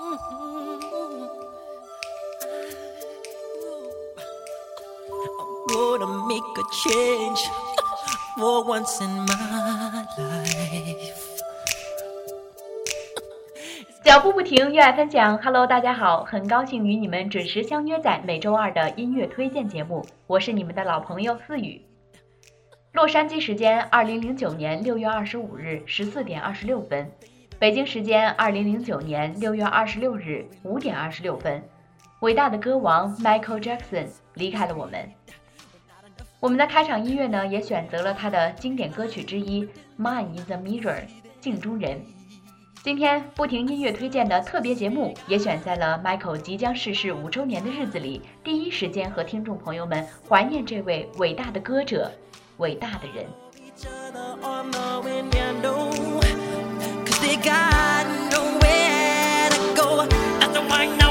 gonna make a change for once in my life. 脚步不停，热爱分享。Hello，大家好，很高兴与你们准时相约在每周二的音乐推荐节目。我是你们的老朋友思雨。洛杉矶时间二零零九年六月二十五日十四点二十六分，北京时间二零零九年六月二十六日五点二十六分，伟大的歌王 Michael Jackson 离开了我们。我们的开场音乐呢，也选择了他的经典歌曲之一《Man in the Mirror》镜中人。今天不停音乐推荐的特别节目，也选在了 Michael 即将逝世五周年的日子里，第一时间和听众朋友们怀念这位伟大的歌者，伟大的人。got nowhere to go. That's why now.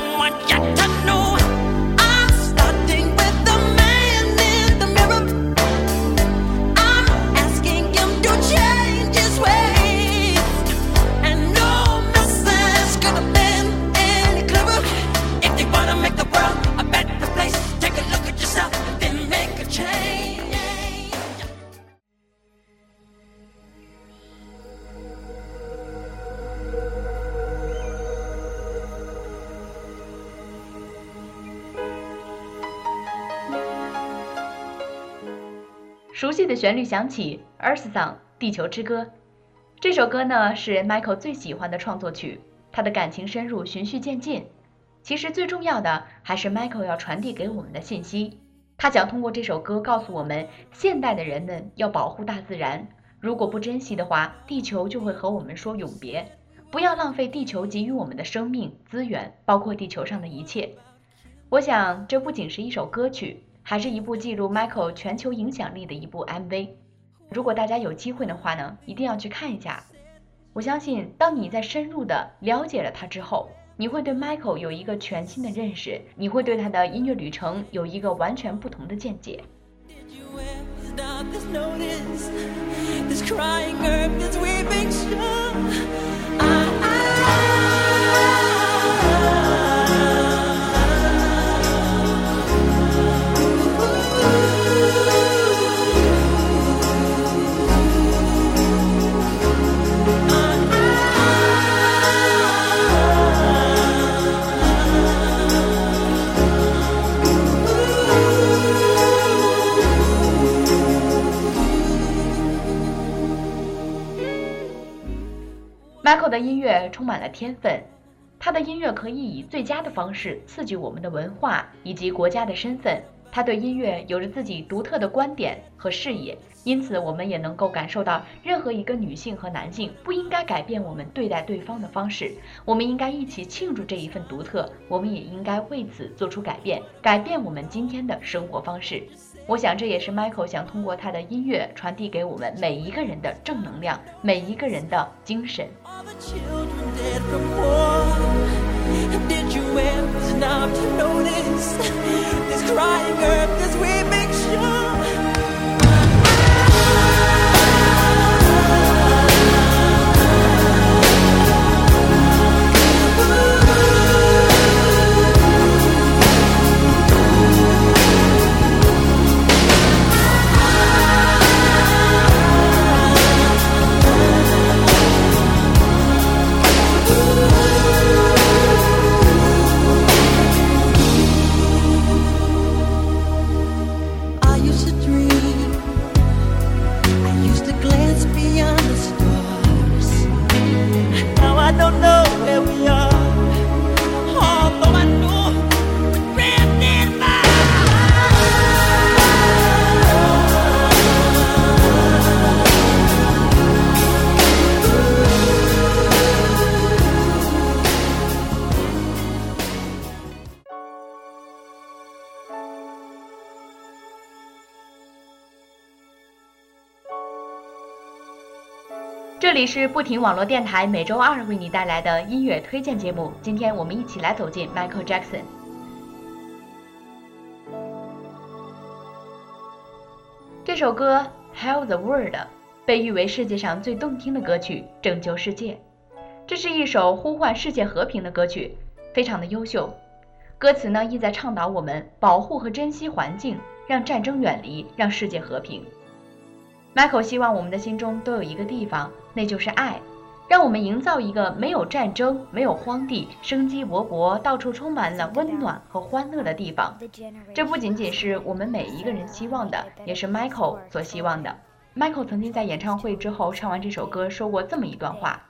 的旋律响起，《Earth Song》地球之歌。这首歌呢是 Michael 最喜欢的创作曲，他的感情深入，循序渐进。其实最重要的还是 Michael 要传递给我们的信息。他想通过这首歌告诉我们，现代的人们要保护大自然，如果不珍惜的话，地球就会和我们说永别。不要浪费地球给予我们的生命资源，包括地球上的一切。我想，这不仅是一首歌曲。还是一部记录 Michael 全球影响力的一部 MV。如果大家有机会的话呢，一定要去看一下。我相信，当你在深入的了解了他之后，你会对 Michael 有一个全新的认识，你会对他的音乐旅程有一个完全不同的见解。Michael 的音乐充满了天分，他的音乐可以以最佳的方式刺激我们的文化以及国家的身份。他对音乐有着自己独特的观点和视野，因此我们也能够感受到，任何一个女性和男性不应该改变我们对待对方的方式。我们应该一起庆祝这一份独特，我们也应该为此做出改变，改变我们今天的生活方式。我想，这也是 Michael 想通过他的音乐传递给我们每一个人的正能量，每一个人的精神。这这里是不停网络电台，每周二为你带来的音乐推荐节目。今天我们一起来走进 Michael Jackson。这首歌《hell the World》被誉为世界上最动听的歌曲，拯救世界。这是一首呼唤世界和平的歌曲，非常的优秀。歌词呢，意在倡导我们保护和珍惜环境，让战争远离，让世界和平。Michael 希望我们的心中都有一个地方，那就是爱，让我们营造一个没有战争、没有荒地、生机勃勃、到处充满了温暖和欢乐的地方。这不仅仅是我们每一个人希望的，也是 Michael 所希望的。Michael 曾经在演唱会之后唱完这首歌，说过这么一段话：“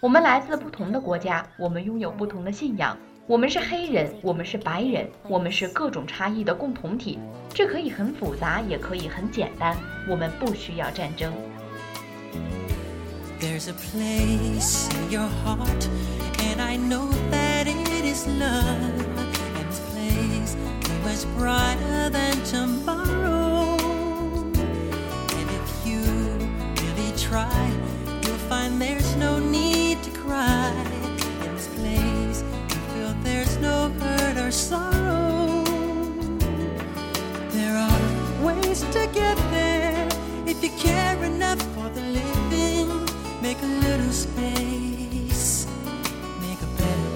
我们来自不同的国家，我们拥有不同的信仰。”我们是黑人，我们是白人，我们是各种差异的共同体。这可以很复杂，也可以很简单。我们不需要战争。Sorrow. There are ways to get there if you care enough for the living. Make a little space. Make a better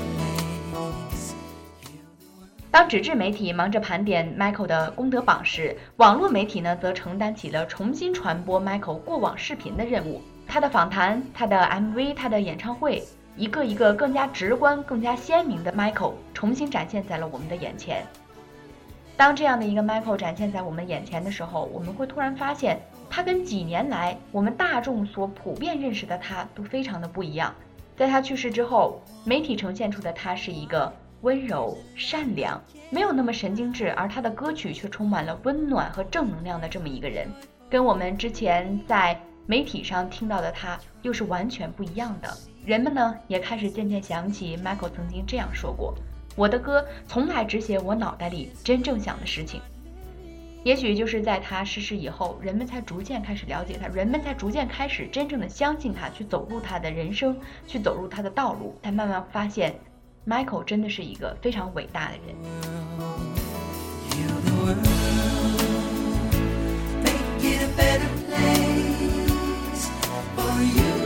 place. Hear the world. 当纸质媒体忙着盘点 Michael 的功德榜时,网络媒体呢,则承担起了重新传播 Michael 过往视频的任务。他的访谈、他的 MV、他的演唱会。一个一个更加直观、更加鲜明的 Michael 重新展现在了我们的眼前。当这样的一个 Michael 展现在我们眼前的时候，我们会突然发现，他跟几年来我们大众所普遍认识的他都非常的不一样。在他去世之后，媒体呈现出的他是一个温柔、善良，没有那么神经质，而他的歌曲却充满了温暖和正能量的这么一个人，跟我们之前在媒体上听到的他又是完全不一样的。人们呢也开始渐渐想起 Michael 曾经这样说过。我的歌从来只写我脑袋里真正想的事情，也许就是在他逝世以后，人们才逐渐开始了解他，人们才逐渐开始真正的相信他，去走入他的人生，去走入他的道路，才慢慢发现，Michael 真的是一个非常伟大的人。for you.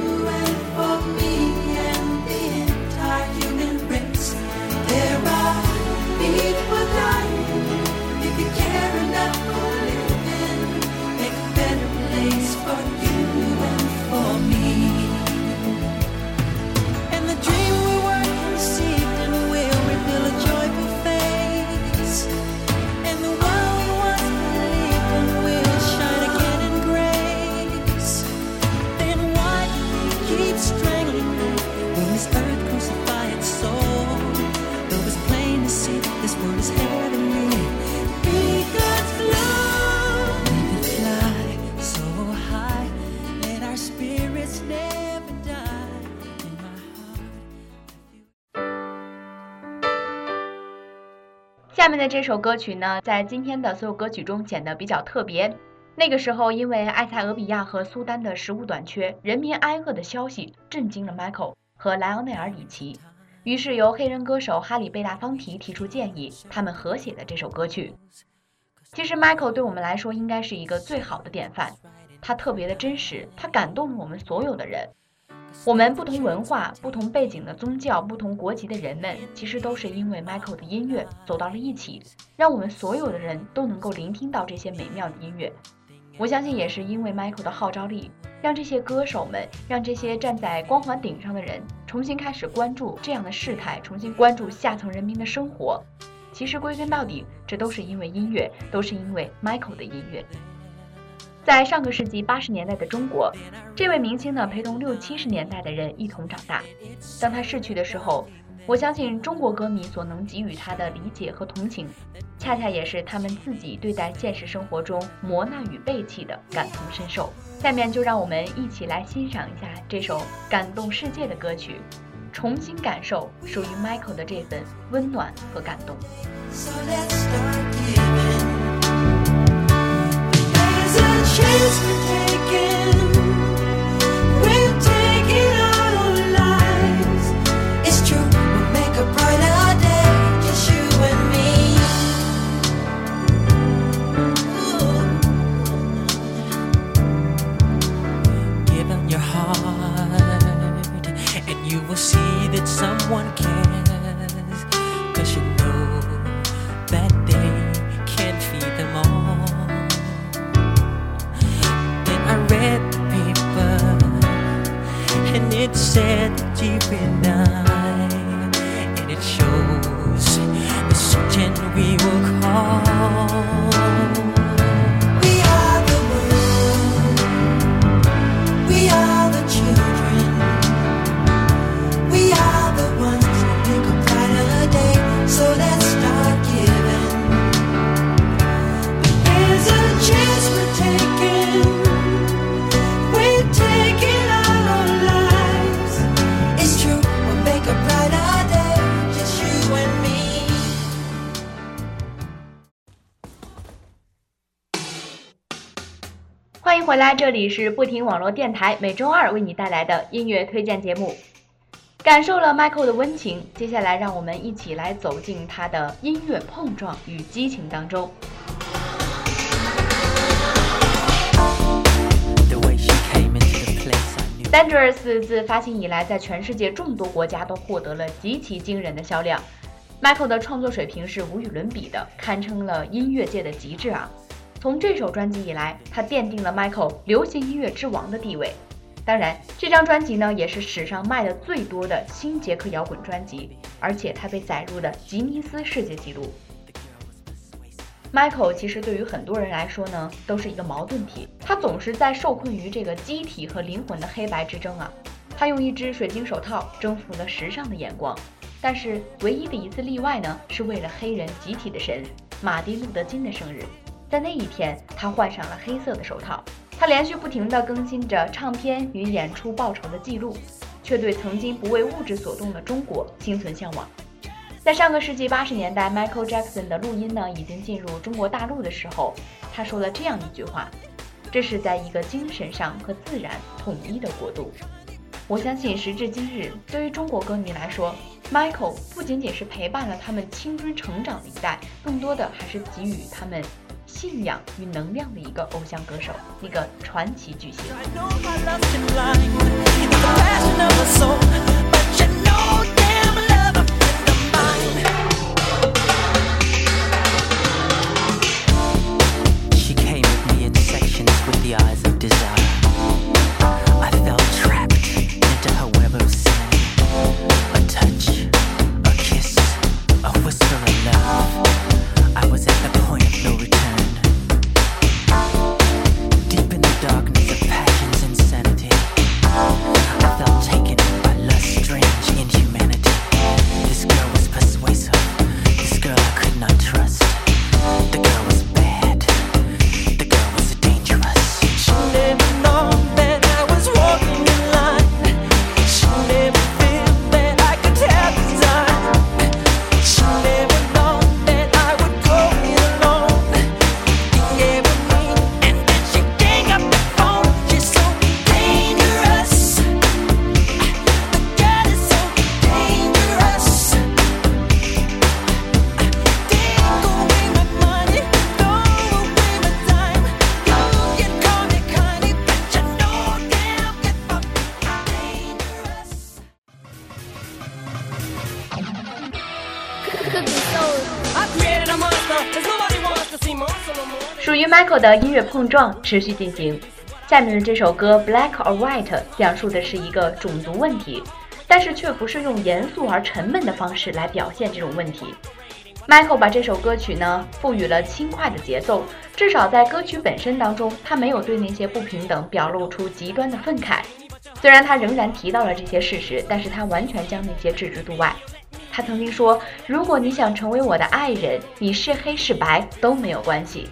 下面的这首歌曲呢，在今天的所有歌曲中显得比较特别。那个时候，因为埃塞俄比亚和苏丹的食物短缺，人民挨饿的消息震惊了 Michael 和莱昂内尔·里奇，于是由黑人歌手哈里·贝大方提提出建议，他们合写的这首歌曲。其实，Michael 对我们来说应该是一个最好的典范，他特别的真实，他感动了我们所有的人。我们不同文化、不同背景的宗教、不同国籍的人们，其实都是因为 Michael 的音乐走到了一起，让我们所有的人都能够聆听到这些美妙的音乐。我相信也是因为 Michael 的号召力，让这些歌手们，让这些站在光环顶上的人，重新开始关注这样的事态，重新关注下层人民的生活。其实归根到底，这都是因为音乐，都是因为 Michael 的音乐。在上个世纪八十年代的中国，这位明星呢陪同六七十年代的人一同长大。当他逝去的时候，我相信中国歌迷所能给予他的理解和同情，恰恰也是他们自己对待现实生活中磨难与背弃的感同身受。下面就让我们一起来欣赏一下这首感动世界的歌曲，重新感受属于 Michael 的这份温暖和感动。your heart, and kiss. 这里是不停网络电台，每周二为你带来的音乐推荐节目。感受了 Michael 的温情，接下来让我们一起来走进他的音乐碰撞与激情当中。Dangerous 自发行以来，在全世界众多国家都获得了极其惊人的销量。Michael 的创作水平是无与伦比的，堪称了音乐界的极致啊！从这首专辑以来，他奠定了 Michael 流行音乐之王的地位。当然，这张专辑呢，也是史上卖的最多的新捷克摇滚专辑，而且它被载入了吉尼斯世界纪录。Michael 其实对于很多人来说呢，都是一个矛盾体，他总是在受困于这个机体和灵魂的黑白之争啊。他用一只水晶手套征服了时尚的眼光，但是唯一的一次例外呢，是为了黑人集体的神马丁路德金的生日，在那一天，他换上了黑色的手套。他连续不停地更新着唱片与演出报酬的记录，却对曾经不为物质所动的中国心存向往。在上个世纪八十年代，Michael Jackson 的录音呢已经进入中国大陆的时候，他说了这样一句话：“这是在一个精神上和自然统一的国度。”我相信时至今日，对于中国歌迷来说，Michael 不仅仅是陪伴了他们青春成长的一代，更多的还是给予他们信仰与能量的一个偶像歌手，一个传奇巨星。属于 Michael 的音乐碰撞持续进行。下面的这首歌《Black or White》讲述的是一个种族问题，但是却不是用严肃而沉闷的方式来表现这种问题。Michael 把这首歌曲呢赋予了轻快的节奏，至少在歌曲本身当中，他没有对那些不平等表露出极端的愤慨。虽然他仍然提到了这些事实，但是他完全将那些置之度外。他曾经说：“如果你想成为我的爱人，你是黑是白都没有关系。”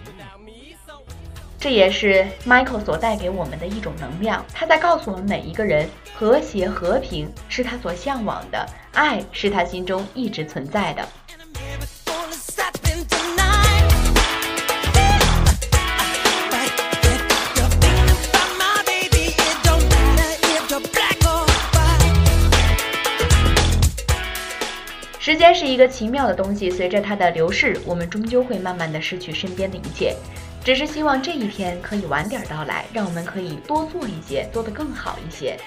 这也是 Michael 所带给我们的一种能量，他在告诉我们每一个人，和谐和平是他所向往的，爱是他心中一直存在的。时间是一个奇妙的东西，随着它的流逝，我们终究会慢慢的失去身边的一切。只是希望这一天可以晚点到来，让我们可以多做一些，做得更好一些。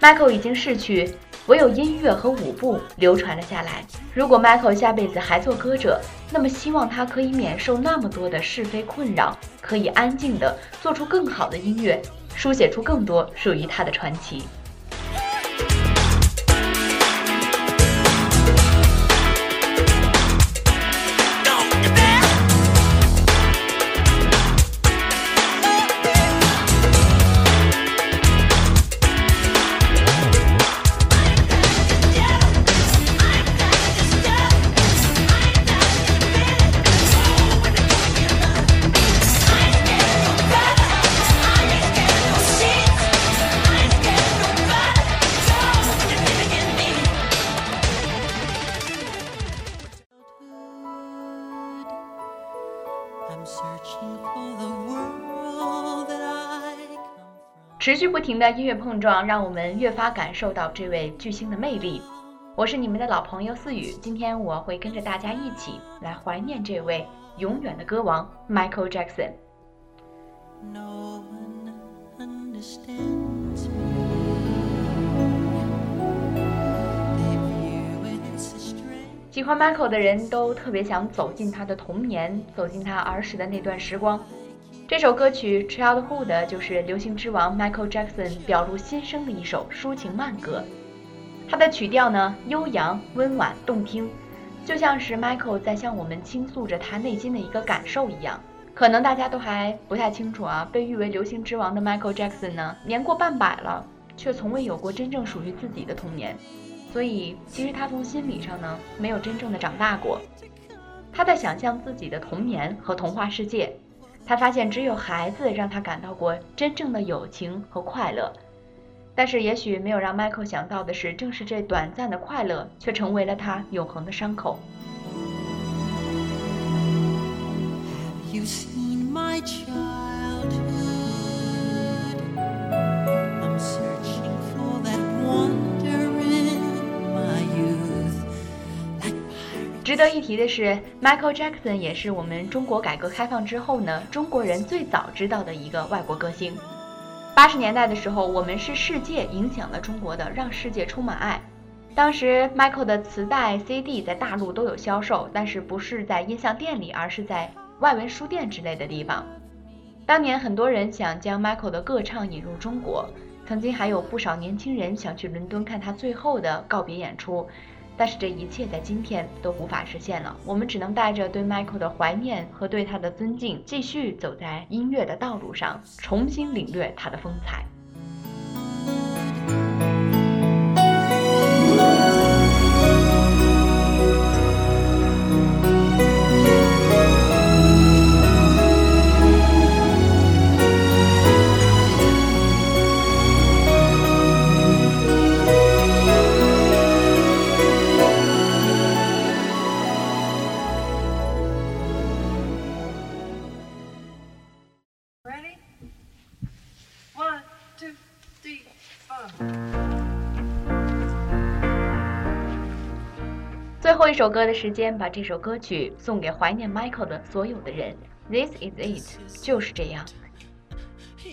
Michael 已经逝去，唯有音乐和舞步流传了下来。如果 Michael 下辈子还做歌者，那么希望他可以免受那么多的是非困扰，可以安静地做出更好的音乐，书写出更多属于他的传奇。持续不停的音乐碰撞，让我们越发感受到这位巨星的魅力。我是你们的老朋友思雨，今天我会跟着大家一起来怀念这位永远的歌王 Michael Jackson。喜欢 Michael 的人都特别想走进他的童年，走进他儿时的那段时光。这首歌曲《Childhood》就是流行之王 Michael Jackson 表露心声的一首抒情慢歌。它的曲调呢悠扬、温婉、动听，就像是 Michael 在向我们倾诉着他内心的一个感受一样。可能大家都还不太清楚啊，被誉为流行之王的 Michael Jackson 呢，年过半百了，却从未有过真正属于自己的童年。所以，其实他从心理上呢，没有真正的长大过。他在想象自己的童年和童话世界。他发现只有孩子让他感到过真正的友情和快乐，但是也许没有让 Michael 想到的是，正是这短暂的快乐，却成为了他永恒的伤口。值得一提的是，Michael Jackson 也是我们中国改革开放之后呢，中国人最早知道的一个外国歌星。八十年代的时候，我们是世界影响了中国的，让世界充满爱。当时 Michael 的磁带、CD 在大陆都有销售，但是不是在音像店里，而是在外文书店之类的地方。当年很多人想将 Michael 的歌唱引入中国，曾经还有不少年轻人想去伦敦看他最后的告别演出。但是这一切在今天都无法实现了，我们只能带着对 Michael 的怀念和对他的尊敬，继续走在音乐的道路上，重新领略他的风采。一首歌的时间，把这首歌曲送给怀念 Michael 的所有的人。This is it，就是这样。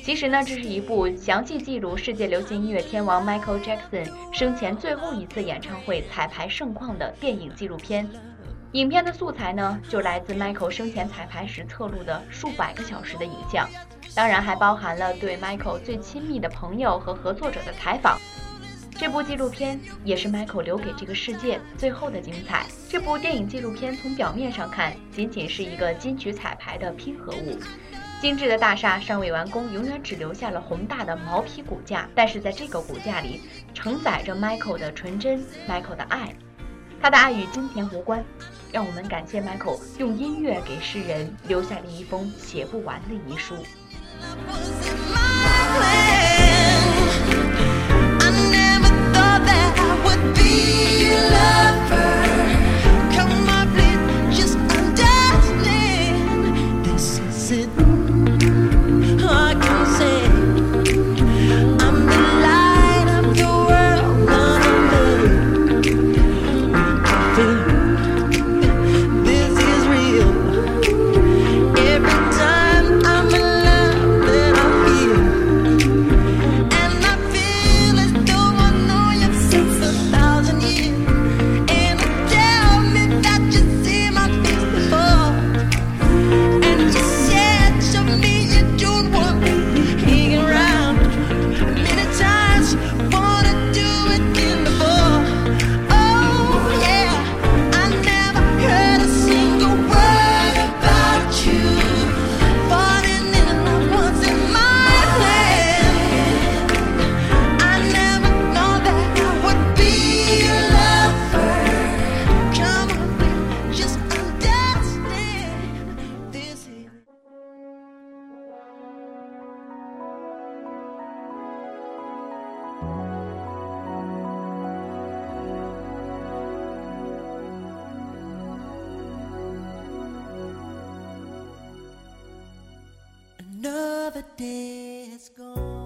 其实呢，这是一部详细记录世界流行音乐天王 Michael Jackson 生前最后一次演唱会彩排盛况的电影纪录片。影片的素材呢，就来自 Michael 生前彩排时侧录的数百个小时的影像，当然还包含了对 Michael 最亲密的朋友和合作者的采访。这部纪录片也是 Michael 留给这个世界最后的精彩。这部电影纪录片从表面上看，仅仅是一个金曲彩排的拼合物，精致的大厦尚未完工，永远只留下了宏大的毛坯骨架。但是在这个骨架里，承载着 Michael 的纯真，Michael 的爱。他的爱与金钱无关，让我们感谢 Michael 用音乐给世人留下了一封写不完的遗书。be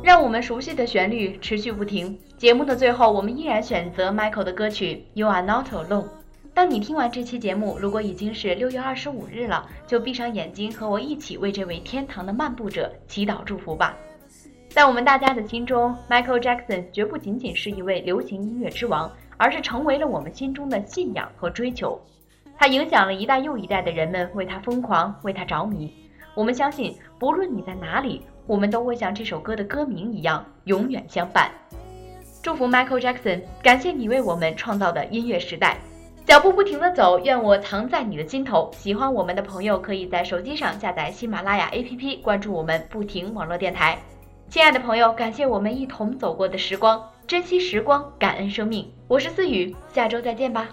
让我们熟悉的旋律持续不停。节目的最后，我们依然选择 Michael 的歌曲《You Are Not Alone》。当你听完这期节目，如果已经是六月二十五日了，就闭上眼睛，和我一起为这位天堂的漫步者祈祷祝福吧。在我们大家的心中，Michael Jackson 绝不仅仅是一位流行音乐之王，而是成为了我们心中的信仰和追求。他影响了一代又一代的人们，为他疯狂，为他着迷。我们相信，不论你在哪里。我们都会像这首歌的歌名一样，永远相伴。祝福 Michael Jackson，感谢你为我们创造的音乐时代。脚步不停的走，愿我藏在你的心头。喜欢我们的朋友，可以在手机上下载喜马拉雅 APP，关注我们不停网络电台。亲爱的朋友，感谢我们一同走过的时光，珍惜时光，感恩生命。我是思雨，下周再见吧。